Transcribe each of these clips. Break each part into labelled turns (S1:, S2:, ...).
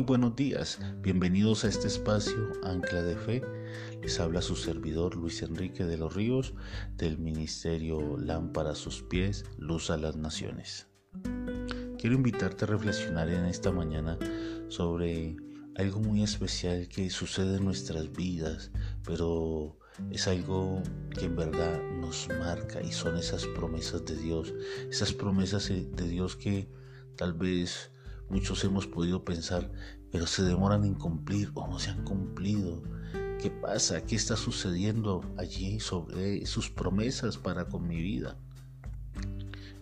S1: Muy buenos días, bienvenidos a este espacio Ancla de Fe. Les habla su servidor Luis Enrique de los Ríos del Ministerio Lámpara a sus pies, Luz a las Naciones. Quiero invitarte a reflexionar en esta mañana sobre algo muy especial que sucede en nuestras vidas, pero es algo que en verdad nos marca y son esas promesas de Dios, esas promesas de Dios que tal vez Muchos hemos podido pensar, pero se demoran en cumplir o no se han cumplido. ¿Qué pasa? ¿Qué está sucediendo allí sobre sus promesas para con mi vida?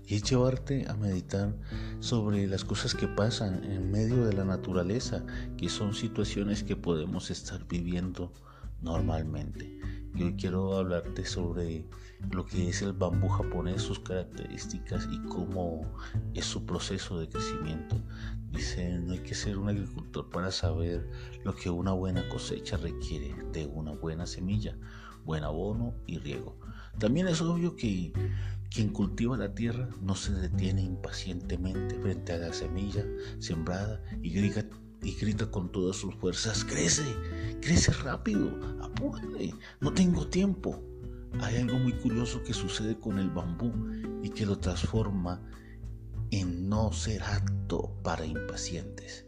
S1: Y es llevarte a meditar sobre las cosas que pasan en medio de la naturaleza, que son situaciones que podemos estar viviendo normalmente. Y hoy quiero hablarte sobre lo que es el bambú japonés, sus características y cómo es su proceso de crecimiento. Dice, no hay que ser un agricultor para saber lo que una buena cosecha requiere de una buena semilla, buen abono y riego. También es obvio que quien cultiva la tierra no se detiene impacientemente frente a la semilla sembrada y grita, y grita con todas sus fuerzas, crece, crece rápido, apúrate, no tengo tiempo. Hay algo muy curioso que sucede con el bambú y que lo transforma en no ser apto para impacientes.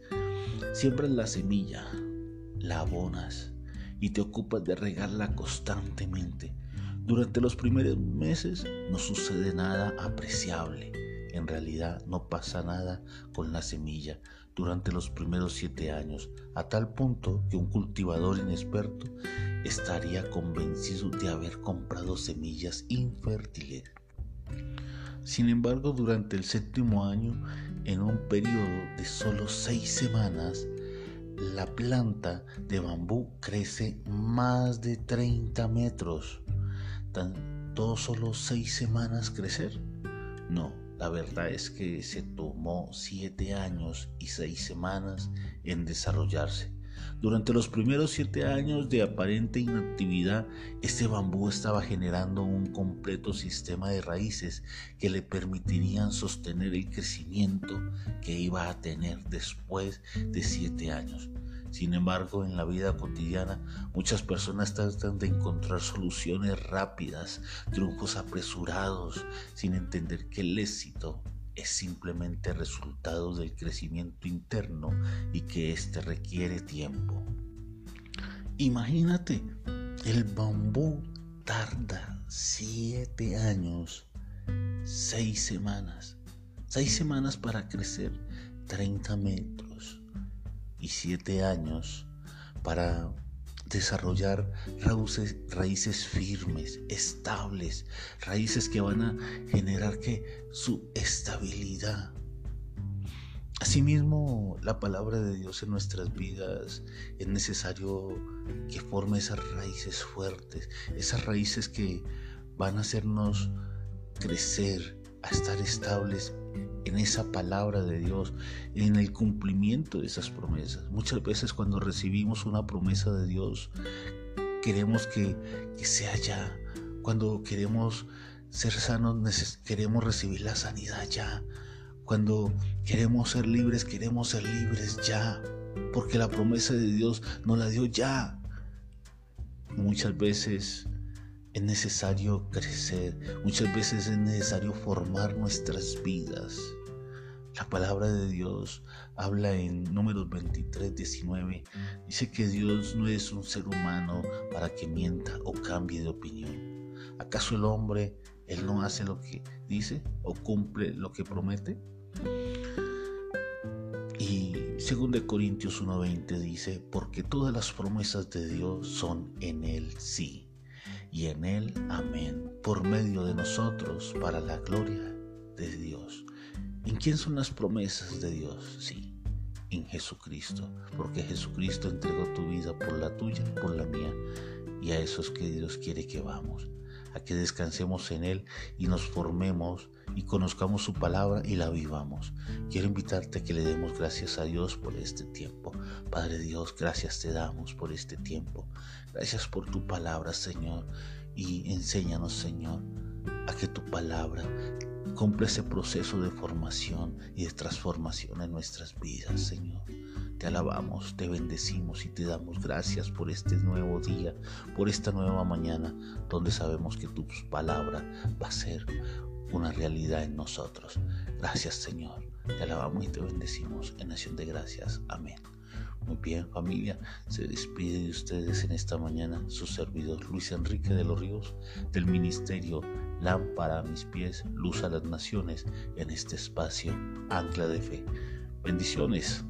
S1: Siembras la semilla, la abonas y te ocupas de regarla constantemente. Durante los primeros meses no sucede nada apreciable. En realidad no pasa nada con la semilla durante los primeros siete años, a tal punto que un cultivador inexperto estaría convencido de haber comprado semillas infértiles. Sin embargo, durante el séptimo año, en un periodo de solo seis semanas, la planta de bambú crece más de 30 metros. ¿Todo solo seis semanas crecer? No, la verdad es que se tomó siete años y seis semanas en desarrollarse. Durante los primeros siete años de aparente inactividad, este bambú estaba generando un completo sistema de raíces que le permitirían sostener el crecimiento que iba a tener después de siete años. Sin embargo, en la vida cotidiana, muchas personas tratan de encontrar soluciones rápidas, triunfos apresurados, sin entender que el éxito es simplemente resultado del crecimiento interno y que éste requiere tiempo. Imagínate, el bambú tarda siete años, seis semanas, seis semanas para crecer 30 metros y siete años para desarrollar raíces, raíces, firmes, estables, raíces que van a generar que su estabilidad. Asimismo, la palabra de Dios en nuestras vidas es necesario que forme esas raíces fuertes, esas raíces que van a hacernos crecer, a estar estables en esa palabra de Dios, en el cumplimiento de esas promesas. Muchas veces cuando recibimos una promesa de Dios, queremos que, sea ya. Cuando queremos ser sanos, queremos recibir la sanidad ya. Cuando queremos ser libres, queremos ser libres ya. Porque la promesa de Dios nos la dio ya. Muchas veces es necesario crecer, muchas veces es necesario formar nuestras vidas. La palabra de Dios habla en números 23, 19. Dice que Dios no es un ser humano para que mienta o cambie de opinión. ¿Acaso el hombre, él no hace lo que dice o cumple lo que promete? Y 2 Corintios 1:20 dice, porque todas las promesas de Dios son en él sí y en Él amén, por medio de nosotros, para la gloria de Dios. ¿En quién son las promesas de Dios? Sí, en Jesucristo, porque Jesucristo entregó tu vida por la tuya, por la mía, y a eso es que Dios quiere que vamos, a que descansemos en Él y nos formemos y conozcamos su palabra y la vivamos. Quiero invitarte a que le demos gracias a Dios por este tiempo. Padre Dios, gracias te damos por este tiempo. Gracias por tu palabra, Señor. Y enséñanos, Señor, a que tu palabra cumpla ese proceso de formación y de transformación en nuestras vidas, Señor. te alabamos, te bendecimos y te damos gracias por este nuevo día, por esta nueva mañana, donde sabemos que tu palabra va a ser una realidad en nosotros. Gracias Señor, te alabamos y te bendecimos en acción de gracias. Amén. Muy bien, familia, se despide de ustedes en esta mañana su servidor Luis Enrique de los Ríos del Ministerio Lámpara a mis pies, luz a las naciones en este espacio Ancla de Fe. Bendiciones.